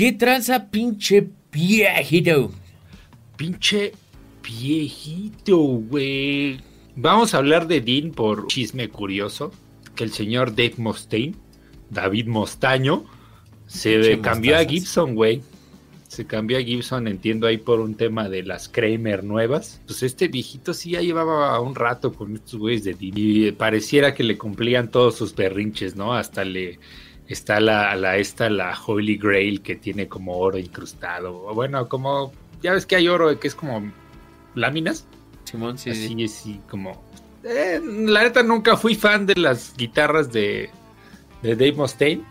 ¿Qué tranza, pinche viejito? Pinche viejito, güey. Vamos a hablar de Dean por chisme curioso. Que el señor Dave Mustaine, David Mostaño, se cambió a Gibson, güey. Se cambió a Gibson, entiendo ahí por un tema de las Kramer nuevas. Pues este viejito sí ya llevaba un rato con estos güeyes de Dean. Y pareciera que le cumplían todos sus berrinches, ¿no? Hasta le está la, la esta, la Holy Grail que tiene como oro incrustado. Bueno, como ya ves que hay oro que es como láminas. Simón, sí, Así sí, como. Eh, la neta nunca fui fan de las guitarras de, de Dave Mustaine.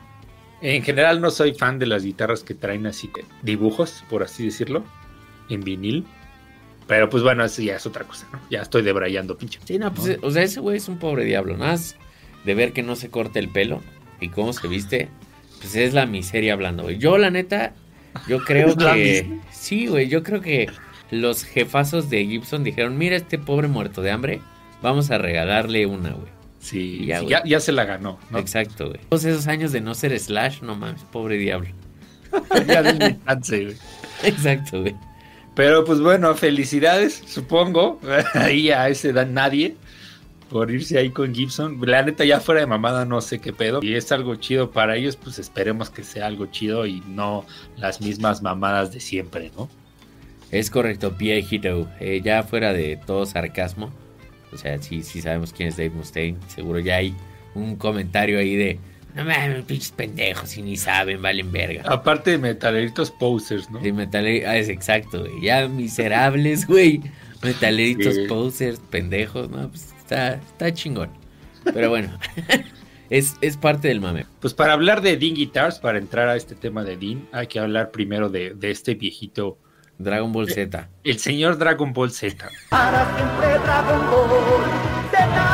En general no soy fan de las guitarras que traen así dibujos, por así decirlo, en vinil. Pero pues bueno, eso ya es otra cosa, ¿no? Ya estoy debrayando, pinche. Sí, no, pues, o sea, ese güey es un pobre diablo. Nada más de ver que no se corte el pelo y cómo se viste, pues es la miseria hablando, güey. Yo, la neta, yo creo que. Sí, güey, yo creo que los jefazos de Gibson dijeron: Mira, este pobre muerto de hambre, vamos a regalarle una, güey. Sí, ya, ya, se la ganó, ¿no? Exacto, güey. Todos esos años de no ser Slash, no mames, pobre diablo. ya güey. Exacto, güey. Pero pues bueno, felicidades, supongo. Ahí a ese dan nadie por irse ahí con Gibson. La neta, ya fuera de mamada, no sé qué pedo. Y es algo chido para ellos, pues esperemos que sea algo chido y no las mismas mamadas de siempre, ¿no? Es correcto, Pierre Hito. Eh, ya fuera de todo sarcasmo, o sea, sí, sí sabemos quién es Dave Mustaine. Seguro ya hay un comentario ahí de. No mames, pinches pendejos, y ni saben, valen verga. Aparte de metaleritos posers, ¿no? De metaleritos, ah, es exacto, güey. Ya miserables, güey. Metaleritos posers, pendejos, ¿no? Pues está, está chingón. Pero bueno, es, es, parte del mame. Pues para hablar de Dean Guitars, para entrar a este tema de Dean, hay que hablar primero de, de este viejito Dragon Ball Z. El señor Dragon Ball Z. Para siempre Dragon Ball Z.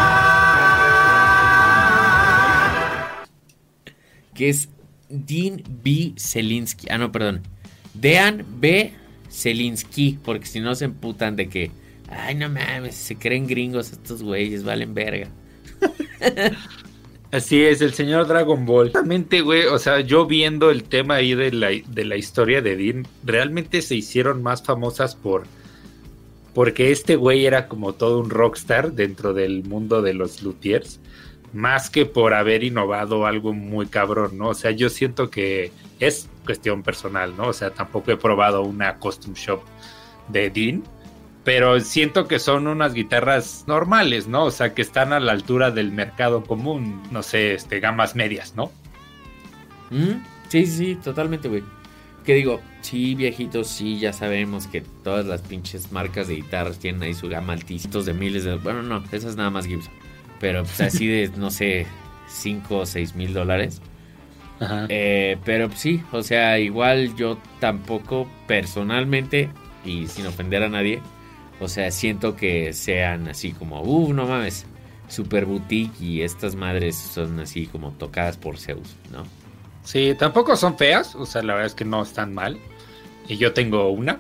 Que es Dean B. Zelinsky. Ah, no, perdón. Dean B. Zelinsky. Porque si no se emputan de que. Ay, no mames, se creen gringos estos güeyes, valen verga. Así es, el señor Dragon Ball. Realmente, güey, o sea, yo viendo el tema ahí de la, de la historia de Dean, realmente se hicieron más famosas por... Porque este güey era como todo un rockstar dentro del mundo de los luthiers, más que por haber innovado algo muy cabrón, ¿no? O sea, yo siento que es cuestión personal, ¿no? O sea, tampoco he probado una custom shop de Dean, pero siento que son unas guitarras normales, ¿no? O sea, que están a la altura del mercado común, no sé, este, gamas medias, ¿no? Mm, sí, sí, totalmente, güey. Que digo, sí, viejitos, sí, ya sabemos que todas las pinches marcas de guitarras tienen ahí su gama altísimos de miles de... Bueno, no, esas nada más Gibson. Pero pues así de, no sé, 5 o 6 mil dólares. Ajá. Eh, pero pues, sí, o sea, igual yo tampoco personalmente, y sin ofender a nadie, o sea, siento que sean así como, uff, no mames, super boutique y estas madres son así como tocadas por Zeus, ¿no? Sí, tampoco son feas, o sea, la verdad es que no están mal. Y yo tengo una,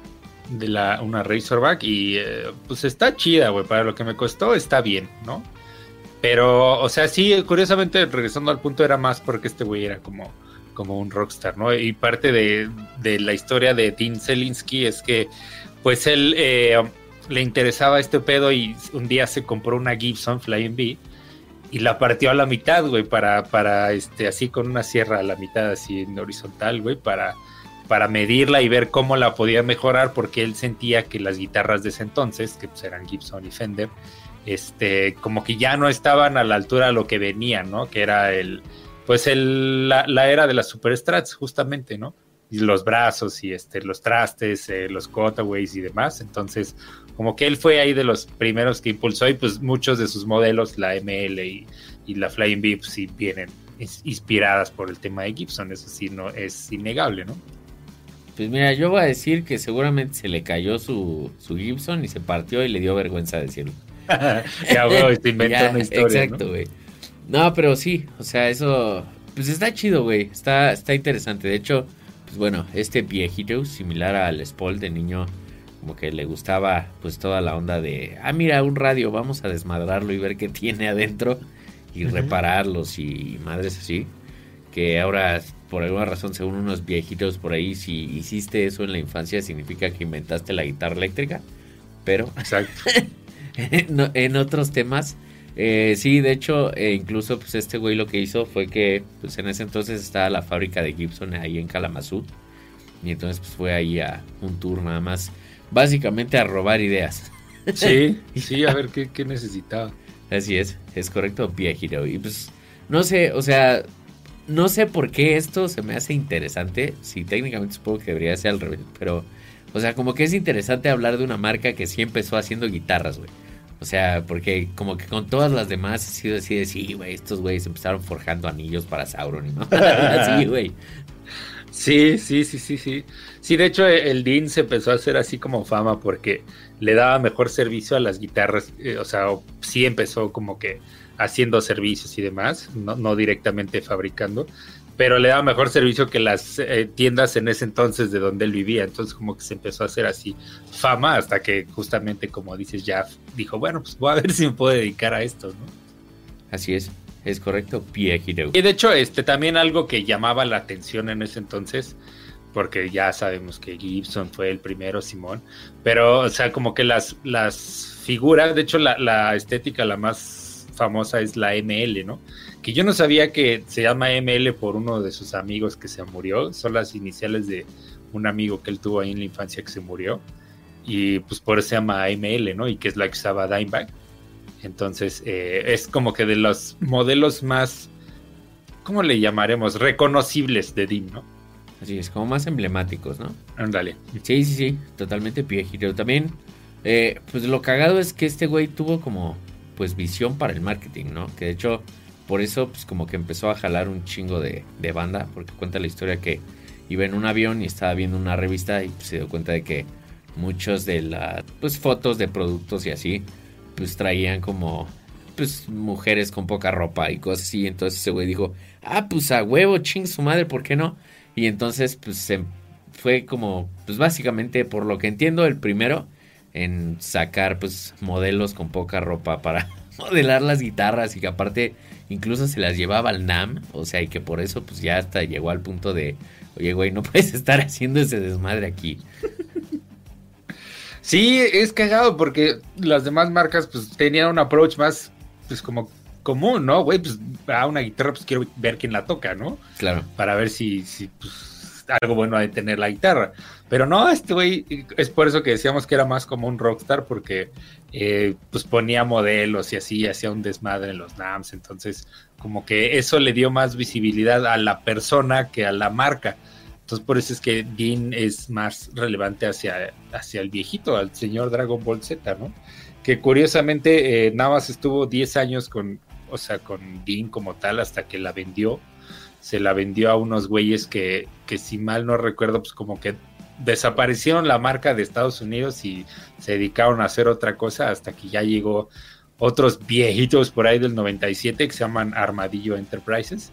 de la, una Razorback, y eh, pues está chida, güey, para lo que me costó está bien, ¿no? Pero, o sea, sí, curiosamente, regresando al punto, era más porque este güey era como, como un rockstar, ¿no? Y parte de, de la historia de Dean Zelinsky es que, pues él... Eh, le interesaba este pedo y un día se compró una Gibson Flying B y la partió a la mitad, güey, para, para, este, así con una sierra a la mitad, así en horizontal, güey, para, para medirla y ver cómo la podía mejorar, porque él sentía que las guitarras de ese entonces, que pues eran Gibson y Fender, este, como que ya no estaban a la altura de lo que venían, ¿no? Que era el, pues el, la, la era de las Superstrats, justamente, ¿no? Y los brazos y este, los trastes, eh, los cutaways y demás. Entonces, como que él fue ahí de los primeros que impulsó y pues muchos de sus modelos, la ML y, la Flying V, pues, sí vienen inspiradas por el tema de Gibson, eso sí no es innegable, ¿no? Pues mira, yo voy a decir que seguramente se le cayó su, su Gibson y se partió y le dio vergüenza decirlo. ya, güey, te inventó una historia. Exacto, güey. ¿no? pero sí, o sea, eso, pues está chido, güey, está, está interesante. De hecho, pues bueno, este viejito, similar al Spol de niño, como que le gustaba pues toda la onda de, ah, mira, un radio, vamos a desmadrarlo y ver qué tiene adentro y repararlos y madres así. Que ahora por alguna razón, según unos viejitos por ahí, si hiciste eso en la infancia, significa que inventaste la guitarra eléctrica. Pero. Exacto. en, otros temas. Eh, sí, de hecho, eh, incluso pues este güey lo que hizo fue que pues en ese entonces estaba la fábrica de Gibson ahí en Kalamazoo. Y entonces pues fue ahí a un tour nada más. Básicamente a robar ideas. Sí, sí, a ver qué, qué necesitaba. Así es, es correcto, viejito. Y pues, no sé, o sea, no sé por qué esto se me hace interesante. Sí, técnicamente supongo que debería ser al revés, pero, o sea, como que es interesante hablar de una marca que sí empezó haciendo guitarras, güey. O sea, porque como que con todas las demás ha sido así de, sí, güey, estos güeyes empezaron forjando anillos para Sauron, ¿no? así, güey. Sí, sí, sí, sí, sí. Sí, de hecho el Dean se empezó a hacer así como fama porque le daba mejor servicio a las guitarras. Eh, o sea, sí empezó como que haciendo servicios y demás, no, no directamente fabricando, pero le daba mejor servicio que las eh, tiendas en ese entonces de donde él vivía. Entonces como que se empezó a hacer así fama hasta que justamente como dices ya dijo, bueno, pues voy a ver si me puedo dedicar a esto, ¿no? Así es. Es correcto, pie Y de hecho, este también algo que llamaba la atención en ese entonces, porque ya sabemos que Gibson fue el primero, Simón, pero, o sea, como que las, las figuras, de hecho, la, la estética la más famosa es la ML, ¿no? Que yo no sabía que se llama ML por uno de sus amigos que se murió, son las iniciales de un amigo que él tuvo ahí en la infancia que se murió, y pues por eso se llama ML, ¿no? Y que es la que usaba Dimebag. Entonces, eh, es como que de los modelos más, ¿cómo le llamaremos? Reconocibles de DIM, ¿no? Así es, como más emblemáticos, ¿no? Ándale. Sí, sí, sí, totalmente piejito. También, eh, pues lo cagado es que este güey tuvo como, pues, visión para el marketing, ¿no? Que de hecho, por eso, pues, como que empezó a jalar un chingo de, de banda, porque cuenta la historia que iba en un avión y estaba viendo una revista y pues, se dio cuenta de que muchos de las, pues, fotos de productos y así, pues traían como pues mujeres con poca ropa y cosas así. Entonces ese güey dijo, ah, pues a huevo, ching su madre, ¿por qué no? Y entonces pues se fue como, pues básicamente por lo que entiendo, el primero en sacar pues modelos con poca ropa para modelar las guitarras y que aparte incluso se las llevaba al NAM, o sea, y que por eso pues ya hasta llegó al punto de, oye güey, no puedes estar haciendo ese desmadre aquí. Sí, es cagado porque las demás marcas pues tenían un approach más pues como común, ¿no? Güey, pues a una guitarra pues quiero ver quién la toca, ¿no? Claro. Para ver si, si pues algo bueno de tener la guitarra. Pero no, este güey es por eso que decíamos que era más como un rockstar porque eh, pues ponía modelos y así, hacía un desmadre en los NAMs. Entonces como que eso le dio más visibilidad a la persona que a la marca. Entonces por eso es que Dean es más relevante hacia, hacia el viejito, al señor Dragon Ball Z, ¿no? Que curiosamente eh, nada más estuvo 10 años con, o sea, con Dean como tal hasta que la vendió. Se la vendió a unos güeyes que, que si mal no recuerdo, pues como que desaparecieron la marca de Estados Unidos y se dedicaron a hacer otra cosa hasta que ya llegó otros viejitos por ahí del 97 que se llaman Armadillo Enterprises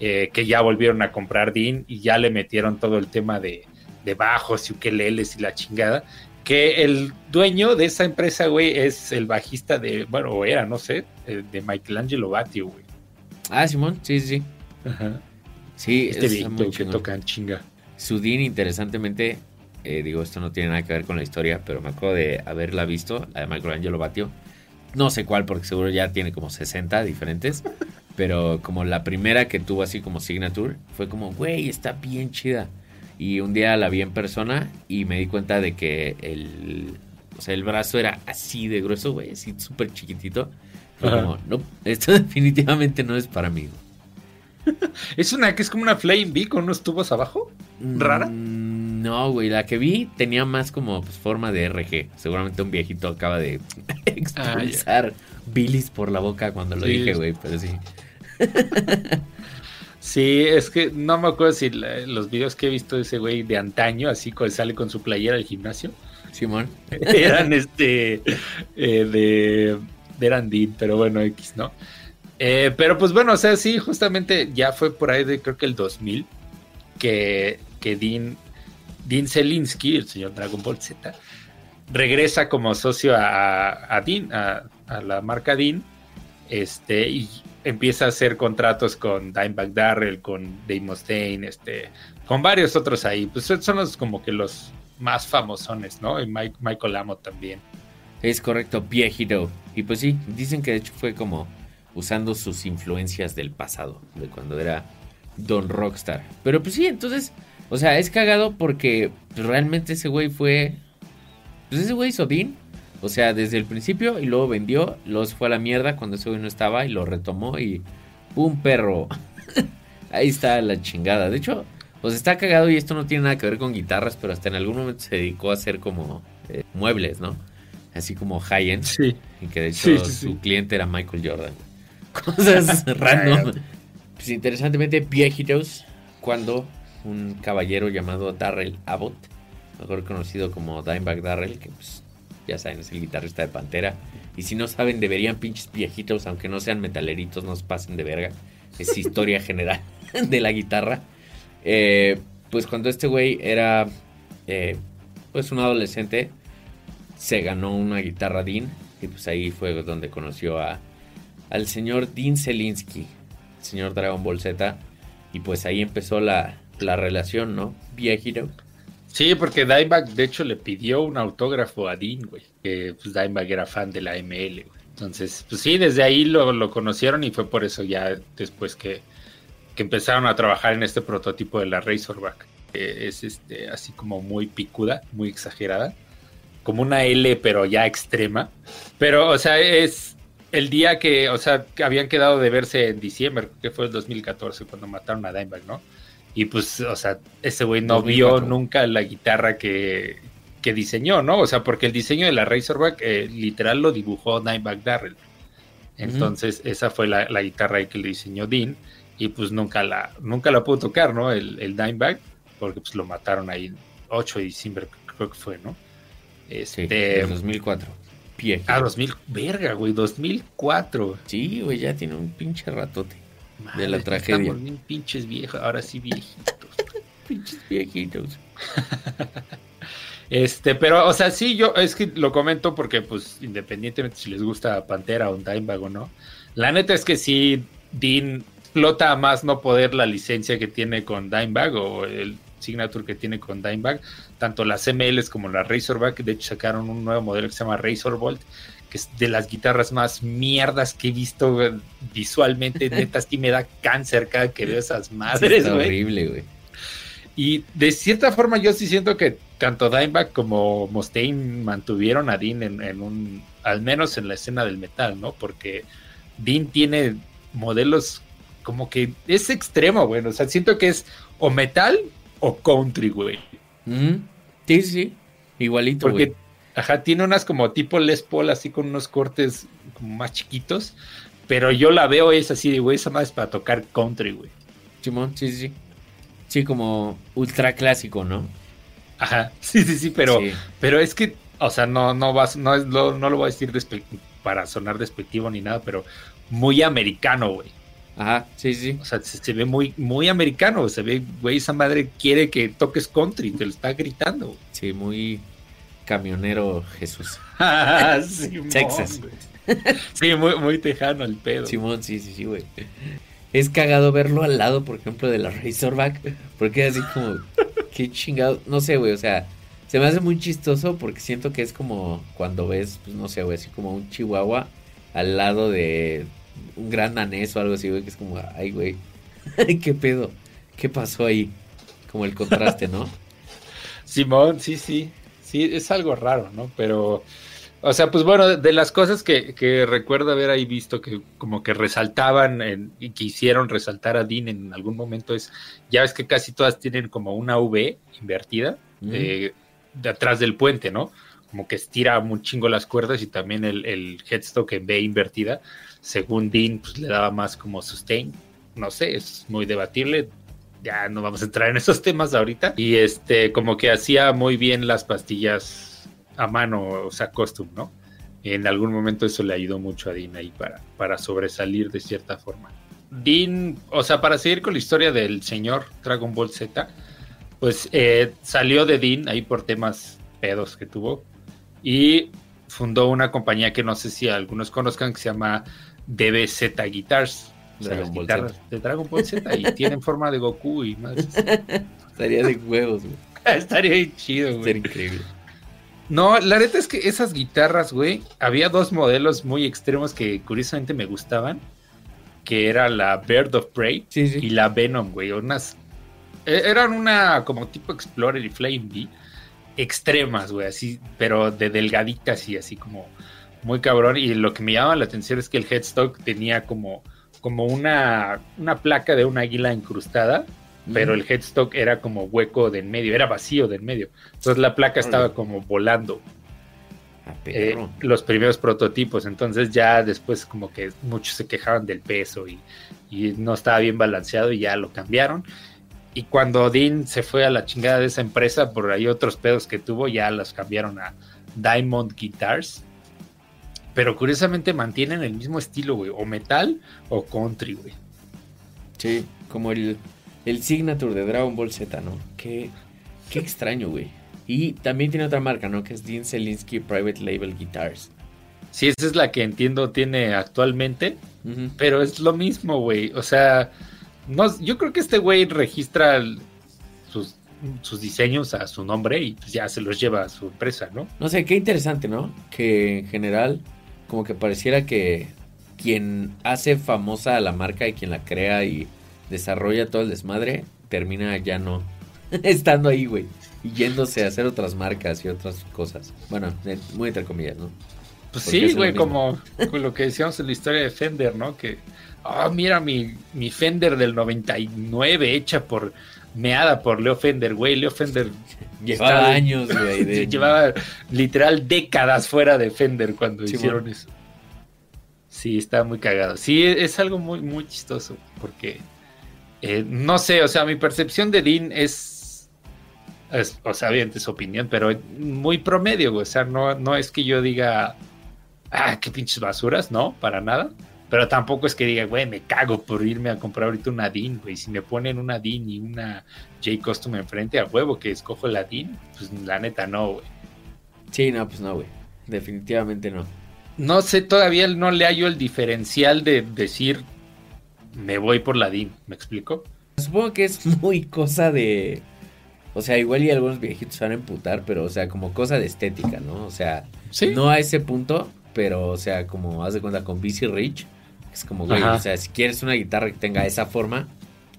eh, que ya volvieron a comprar Dean y ya le metieron todo el tema de, de bajos y ukeleles y la chingada. Que el dueño de esa empresa, güey, es el bajista de, bueno, era, no sé, eh, de Michelangelo Batio, güey. Ah, Simón, sí, sí. Ajá. Sí, este que tocan chinga. Su Dean, interesantemente, eh, digo, esto no tiene nada que ver con la historia, pero me acuerdo de haberla visto, la de Michelangelo Batio. No sé cuál, porque seguro ya tiene como 60 diferentes. Pero como la primera que tuvo así como signature, fue como, güey, está bien chida. Y un día la vi en persona y me di cuenta de que el, o sea, el brazo era así de grueso, güey, así súper chiquitito. Fue como, no, esto definitivamente no es para mí. ¿Es una que es como una Flame V con unos tubos abajo? ¿Rara? Mm, no, güey, la que vi tenía más como pues, forma de RG. Seguramente un viejito acaba de expulsar bilis por la boca cuando lo dije, güey, pero sí. Sí, es que no me acuerdo si los videos que he visto de ese güey de antaño, así que sale con su playera al gimnasio. Simón. Eran este eh, de, de eran Dean, pero bueno, X, ¿no? Eh, pero pues bueno, o sea, sí, justamente ya fue por ahí de creo que el 2000 que, que Dean, Dean Zelinsky, el señor Dragon Ball Z, regresa como socio a, a Dean, a, a la marca Dean, este, y empieza a hacer contratos con Dimebag Darrell, con Dave Mustaine, este, con varios otros ahí. Pues son los como que los más famosones, ¿no? Y Mike, Michael Amo también. Es correcto, viejito. Y pues sí, dicen que de hecho fue como usando sus influencias del pasado, de cuando era Don Rockstar. Pero pues sí, entonces, o sea, es cagado porque realmente ese güey fue... Pues ese güey hizo Dean, o sea, desde el principio y luego vendió, los fue a la mierda cuando ese güey no estaba y lo retomó y... ¡Pum, perro! Ahí está la chingada. De hecho, pues está cagado y esto no tiene nada que ver con guitarras, pero hasta en algún momento se dedicó a hacer como eh, muebles, ¿no? Así como high-end. Sí. Y que de hecho su cliente era Michael Jordan. Cosas random. Pues interesantemente, viejitos, cuando un caballero llamado Darrell Abbott, mejor conocido como Dimebag Darrell, que pues ya saben, es el guitarrista de Pantera. Y si no saben, deberían pinches viejitos, aunque no sean metaleritos, no se pasen de verga. Es historia general de la guitarra. Eh, pues cuando este güey era eh, pues un adolescente, se ganó una guitarra Dean. Y pues ahí fue donde conoció a, al señor Dean Zelinsky, el señor Dragon Ball Z. Y pues ahí empezó la, la relación, ¿no? Viejito. Sí, porque Dimebag de hecho le pidió un autógrafo a Dean, güey. Que pues era fan de la ML, güey. Entonces, pues sí, desde ahí lo, lo conocieron y fue por eso ya después que, que empezaron a trabajar en este prototipo de la Razorback. Que es este, así como muy picuda, muy exagerada. Como una L, pero ya extrema. Pero, o sea, es el día que, o sea, que habían quedado de verse en diciembre, que fue el 2014, cuando mataron a Dimebag, ¿no? Y pues, o sea, ese güey no 2004. vio nunca la guitarra que, que diseñó, ¿no? O sea, porque el diseño de la Razorback eh, literal lo dibujó Dimebag Darrell. Entonces, esa fue la, la guitarra que le diseñó Dean. Y pues nunca la, nunca la pudo tocar, ¿no? El, el Dimebag, porque pues lo mataron ahí 8 de diciembre, creo que fue, ¿no? Sí, Este, en 2004. Viejito. ah, 2000, verga, güey, 2004. Sí, güey, ya tiene un pinche ratote. Madre, De la tragedia. Estamos bien pinches viejos, ahora sí viejitos. Pinches viejitos. Este, pero, o sea, sí, yo es que lo comento porque, pues, independientemente si les gusta Pantera o Dimebag o no, la neta es que sí, Dean explota a más no poder la licencia que tiene con Dimebag o el signature que tiene con Dimebag, tanto las MLs como la Razorback, de hecho sacaron un nuevo modelo que se llama Razorbolt, que es de las guitarras más mierdas que he visto visualmente, neta, sí me da cáncer cada que veo esas madres, güey. horrible, güey. Y de cierta forma yo sí siento que tanto Dimebag como Mustaine mantuvieron a Dean en, en un, al menos en la escena del metal, ¿no? Porque Dean tiene modelos como que es extremo, güey. O sea, siento que es o metal o country, güey. Sí, sí. Igualito, Porque, ajá, tiene unas como tipo Les Paul, así con unos cortes como más chiquitos. Pero yo la veo es así de, güey, esa más es para tocar country, güey. Simón, sí, sí, sí. Sí, como ultra clásico, ¿no? Ajá, sí, sí, sí, pero... Sí. Pero es que, o sea, no, no vas, no es lo, no lo voy a decir para sonar despectivo ni nada, pero muy americano, güey. Ajá, sí, sí. O sea, se, se ve muy, muy americano. Se ve, güey, esa madre quiere que toques country, te lo está gritando. Sí, muy camionero Jesús. Simón, Texas. Sí, muy, muy tejano el pedo. Simón, sí, sí, sí, güey. Es cagado verlo al lado, por ejemplo, de la Razorback, porque es así como, qué chingado, no sé, güey, o sea, se me hace muy chistoso porque siento que es como cuando ves, pues no sé, güey, así como un chihuahua al lado de un gran danés o algo así, güey, que es como, ay, güey, qué pedo, qué pasó ahí, como el contraste, ¿no? Simón, sí, sí. Sí, es algo raro, ¿no? Pero, o sea, pues bueno, de, de las cosas que, que recuerdo haber ahí visto que como que resaltaban en- y que hicieron resaltar a Dean en algún momento es, ya ves que casi todas tienen como una V invertida Mm. eh, de atrás del puente, ¿no? Como que estira un chingo las cuerdas y también el, el headstock en V invertida, según Dean, pues le daba más como sustain. No sé, es muy debatible. Ya no vamos a entrar en esos temas ahorita. Y este, como que hacía muy bien las pastillas a mano, o sea, custom, ¿no? En algún momento eso le ayudó mucho a Dean ahí para, para sobresalir de cierta forma. Dean, o sea, para seguir con la historia del señor Dragon Ball Z, pues eh, salió de Dean ahí por temas pedos que tuvo y fundó una compañía que no sé si algunos conozcan que se llama DBZ Guitars, O sea, las guitarras Z. de Dragon Ball Z y tienen forma de Goku y más. Estaría de huevos, güey. Estaría chido, güey. Sería increíble. No, la neta es que esas guitarras, güey, había dos modelos muy extremos que curiosamente me gustaban, que era la Bird of Prey Sí, y la Venom, güey, unas e- eran una como tipo Explorer y Flame Bee extremas, güey, así, pero de delgaditas y así como muy cabrón y lo que me llamaba la atención es que el headstock tenía como como una una placa de un águila incrustada pero el headstock era como hueco de en medio, era vacío de en medio. Entonces la placa estaba como volando, Ah, eh, los primeros prototipos. Entonces ya después como que muchos se quejaban del peso y, y no estaba bien balanceado y ya lo cambiaron. Y cuando Dean se fue a la chingada de esa empresa, por ahí otros pedos que tuvo, ya las cambiaron a Diamond Guitars. Pero curiosamente mantienen el mismo estilo, güey, o metal o country, güey. Sí, como el, el signature de Dragon Ball Z, ¿no? Qué, qué extraño, güey. Y también tiene otra marca, ¿no? Que es Dean Zelinsky Private Label Guitars. Sí, esa es la que entiendo tiene actualmente. Pero es lo mismo, güey. O sea, no, yo creo que este güey registra sus, diseños a su nombre y pues ya se los lleva a su empresa, ¿no? No sé, qué interesante, ¿no? Que en general, como que pareciera que quien hace famosa a la marca y quien la crea y desarrolla todo el desmadre, termina ya no estando ahí, güey. Y yéndose a hacer otras marcas y otras cosas. Bueno, muy entre comillas, ¿no? Pues sí, güey, como, como lo que decíamos en la historia de Fender, ¿no? Que, ah, mira mi, mi Fender del 99 hecha por, meada por Leo Fender, güey. Leo Fender Llevaba Está- años, güey. de- llevaba literal décadas fuera de Fender cuando Sí, hicieron bueno. eso. Sí, está muy cagado. Sí, es algo muy, muy chistoso porque eh, no sé, o sea, mi percepción de Dean es, es, o sea, obviamente es opinión, pero muy promedio, güey. O sea, no, no es que yo diga, ah, qué pinches basuras, no, para nada. Pero tampoco es que diga, güey, me cago por irme a comprar ahorita una Dean, güey. Si me ponen una Dean y una J Custom enfrente a huevo que escojo la Dean, pues la neta no, güey. Sí, no, pues no, güey. Definitivamente no. No sé, todavía no le hallo el diferencial de decir, me voy por la Dean, ¿me explico? Supongo que es muy cosa de. O sea, igual y algunos viejitos van a emputar, pero, o sea, como cosa de estética, ¿no? O sea, Sí. no a ese punto, pero, o sea, como haz de cuenta con BC Rich. Es como, güey, Ajá. o sea, si quieres una guitarra que tenga esa forma,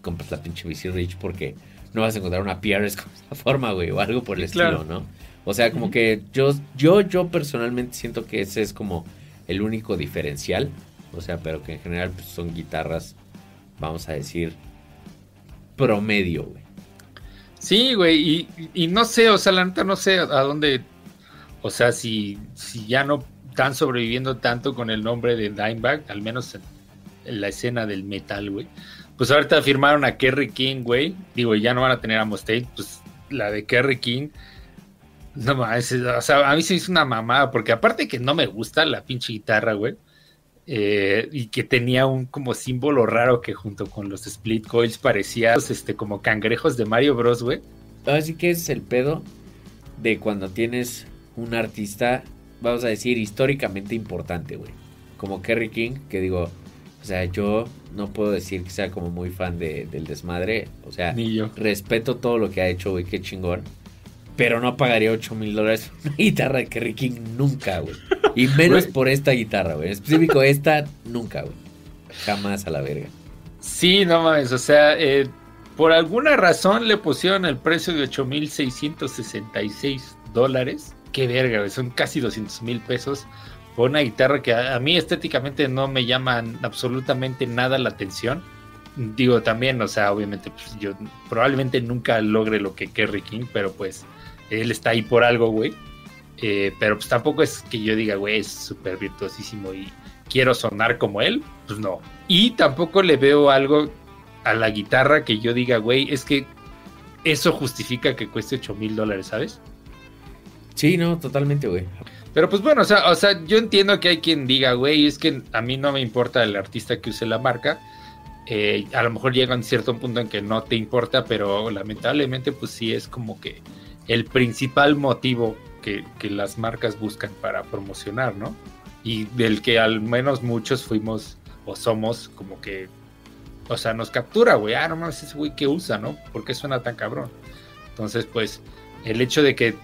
compras la pinche BC Rich porque no vas a encontrar una PRS con esa forma, güey, o algo por el Sí, claro. estilo, ¿no? O sea, como que yo, yo, yo personalmente siento que ese es como el único diferencial. O sea, pero que en general pues, son guitarras, vamos a decir, promedio, güey. Sí, güey, y, y no sé, o sea, la neta no sé a dónde, o sea, si, si ya no están sobreviviendo tanto con el nombre de Dimebag, al menos en, la escena del metal, güey. Pues ahorita firmaron a Kerry King, güey. Digo, ya no van a tener a Mustaine, pues la de Kerry King. No mames, o sea, a mí se hizo una mamada, porque aparte que no me gusta la pinche guitarra, güey. eh, y que tenía un como símbolo raro que junto con los split coils parecía este, como cangrejos de Mario Bros, güey. Así que es el pedo de cuando tienes un artista, vamos a decir, históricamente importante, güey. Como Kerry King, que digo, o sea, yo no puedo decir que sea como muy fan de- del desmadre. O sea, Ni yo. respeto todo lo que ha hecho, güey, qué chingón. Pero no pagaría 8 mil dólares por una guitarra de Kerry King nunca, güey. Y menos por esta guitarra, güey. En específico esta, nunca, güey. Jamás a la verga. Sí, no mames, o sea, eh, por alguna razón le pusieron el precio de 8.666 dólares. Qué verga, son casi 200 mil pesos por una guitarra que a, a mí estéticamente no me llama absolutamente nada la atención. Digo también, o sea, obviamente pues, yo probablemente nunca logre lo que Kerry King, pero pues él está ahí por algo, güey. Eh, pero pues tampoco es que yo diga, güey, es súper virtuosísimo y quiero sonar como él, pues no. Y tampoco le veo algo a la guitarra que yo diga, güey, es que eso justifica que cueste 8 mil dólares, ¿sabes? Sí, no, totalmente, güey. Pero pues bueno, o sea, o sea, yo entiendo que hay quien diga, güey, es que a mí no me importa el artista que use la marca. Eh, a lo mejor llega a un cierto punto en que no te importa, pero lamentablemente pues sí es como que el principal motivo que, que las marcas buscan para promocionar, ¿no? Y del que al menos muchos fuimos o somos como que o sea, nos captura, güey. Ah, no mames, ese güey que usa, ¿no? ¿Por qué suena tan cabrón? Entonces, pues, el hecho de que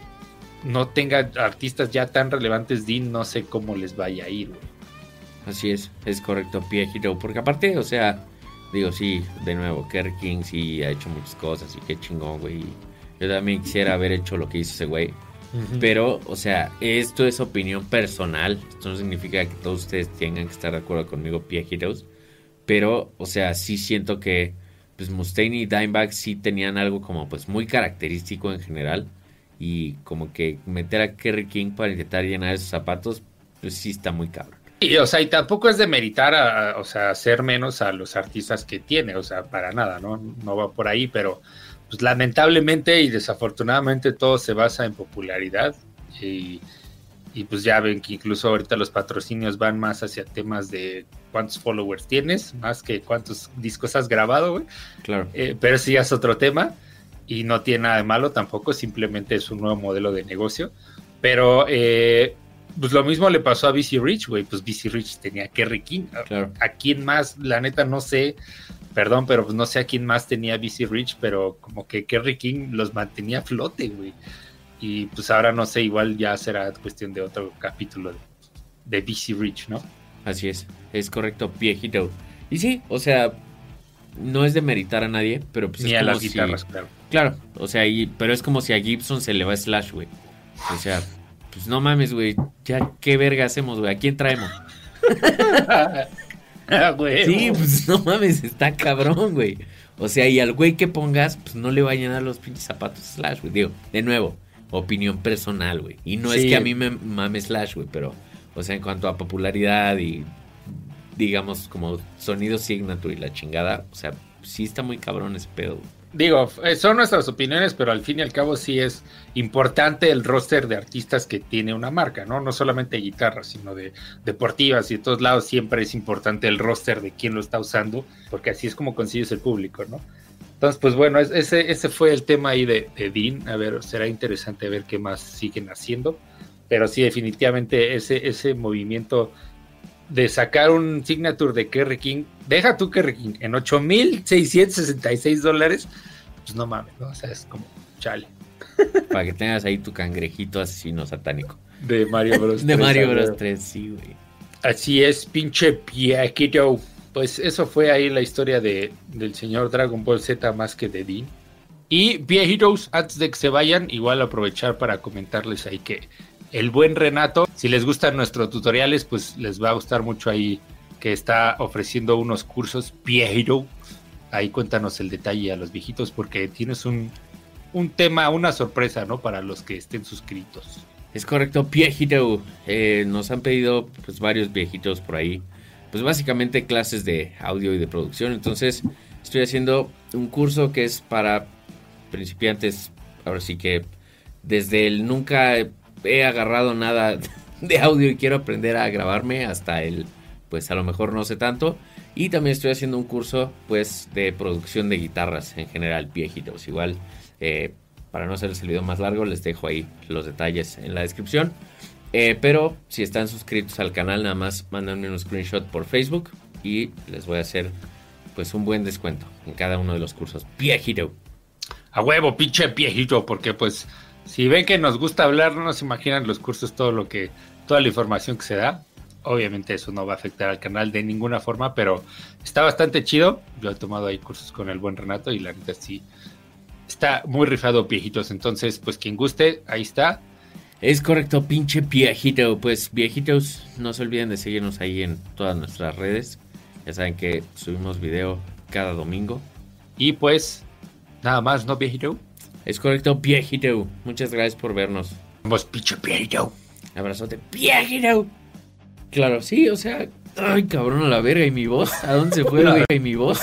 no tenga artistas ya tan relevantes, Dean, no sé cómo les vaya a ir, güey. Así es, es correcto, Pie Hero. Porque aparte, o sea, digo, sí, de nuevo, Kerry King sí ha hecho muchas cosas y qué chingón, güey. Yo también quisiera haber hecho lo que hizo ese güey. Pero, o sea, esto es opinión personal. Esto no significa que todos ustedes tengan que estar de acuerdo conmigo, Pie Heroes. Pero, o sea, sí siento que pues Mustaine y Dimebag sí tenían algo como pues muy característico en general. Y como que meter a Kerry King para intentar llenar esos zapatos, pues sí está muy cabrón. Y, o sea, y tampoco es de meritar, a, o sea, hacer menos a los artistas que tiene, o sea, para nada, ¿no? No va por ahí, pero pues lamentablemente y desafortunadamente todo se basa en popularidad y, y, pues ya ven que incluso ahorita los patrocinios van más hacia temas de cuántos followers tienes, más que cuántos discos has grabado, güey. Claro. Eh, pero sí ya es otro tema y no tiene nada de malo tampoco, simplemente es un nuevo modelo de negocio. Pero eh, pues lo mismo le pasó a BC Rich, güey. Pues BC Rich tenía Kerry King. Claro. ¿A quién más? La neta no sé. Perdón, pero pues no sé a quién más tenía BC Rich, pero como que Kerry King los mantenía a flote, güey. Y pues ahora no sé, igual ya será cuestión de otro capítulo de, de BC Rich, ¿no? Así es, es correcto, viejito. Y sí, o sea, no es de meritar a nadie, pero pues Ni es a como las si- guitarras, claro. Claro, o sea, y, pero es como si a Gibson se le va Slash, güey. O sea, pues no mames, güey. Ya, ¿qué verga hacemos, güey? ¿A quién traemos? Ah, güey. Sí, pues no mames, está cabrón, güey. O sea, y al güey que pongas, pues no le va a llenar los pinches zapatos Slash, güey. Digo, de nuevo, opinión personal, güey. Y no es que a mí me mame Slash, güey, pero, o sea, en cuanto a popularidad y, digamos, como sonido signature y la chingada, o sea, sí está muy cabrón ese pedo. Digo, eh, son nuestras opiniones, pero al fin y al cabo sí es importante el roster de artistas que tiene una marca, ¿no? No solamente guitarras, sino de deportivas y de todos lados siempre es importante el roster de quién lo está usando, porque así es como consigues el público, ¿no? Entonces, pues bueno, es- ese, ese fue el tema ahí de, de Dean. A ver, será interesante ver qué más siguen haciendo. Pero sí, definitivamente ese, ese movimiento de sacar un signature de Kerry King, deja tú Kerry King, en 8.666 dólares, pues no mames, ¿no? O sea, es como chale. Para que tengas ahí tu cangrejito asesino satánico. De Mario Bros. De 3, Mario Bros. ver. 3, sí, güey. Así es, pinche Piequito. Pues eso fue ahí la historia de, del señor Dragon Ball Z más que de Dean. Y viejitos, antes de que se vayan, igual aprovechar para comentarles ahí que el buen Renato, si les gustan nuestros tutoriales, pues les va a gustar mucho ahí que está ofreciendo unos cursos viejito. Ahí cuéntanos el detalle a los viejitos porque tienes un, un tema, una sorpresa, ¿no? Para los que estén suscritos. Es correcto, viejito. Eh, nos han pedido pues varios viejitos por ahí. Pues básicamente clases de audio y de producción. Entonces estoy haciendo un curso que es para principiantes. Ahora sí que desde el nunca he agarrado nada de audio y quiero aprender a grabarme hasta el pues a lo mejor no sé tanto. Y también estoy haciendo un curso pues de producción de guitarras en general, viejitos. Igual eh, para no hacerles el video más largo, les dejo ahí los detalles en la descripción. Eh, pero si están suscritos al canal, nada más mándenme un screenshot por Facebook y les voy a hacer pues un buen descuento en cada uno de los cursos. Viejito. A huevo, pinche viejito, porque pues si ven que nos gusta hablar, no se imaginan los cursos, todo lo que, toda la información que se da. Obviamente eso no va a afectar al canal de ninguna forma, pero está bastante chido. Yo he tomado ahí cursos con el buen Renato y la neta sí está muy rifado viejitos. Entonces, pues quien guste, ahí está. Es correcto, pinche viejito. Pues viejitos, no se olviden de seguirnos ahí en todas nuestras redes. Ya saben que subimos video cada domingo. Y pues, nada más, ¿no, viejito? Es correcto, viejito. Muchas gracias por vernos. Vamos, pinche viejito. Abrazote, viejito. Claro, sí, o sea, ay cabrón a la verga y mi voz. ¿A dónde se fue, güey? Y mi voz.